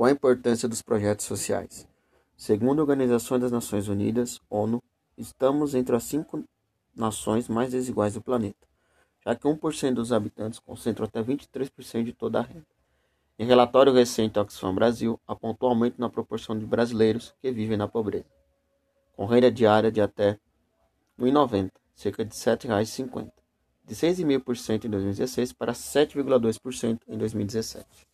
Qual a importância dos projetos sociais? Segundo a Organização das Nações Unidas, ONU, estamos entre as cinco nações mais desiguais do planeta, já que 1% dos habitantes concentram até 23% de toda a renda. Em relatório recente, Oxfam Brasil apontou aumento na proporção de brasileiros que vivem na pobreza, com renda diária de até R$ 1,90, cerca de R$ 7,50, de 6,5% em 2016 para 7,2% em 2017.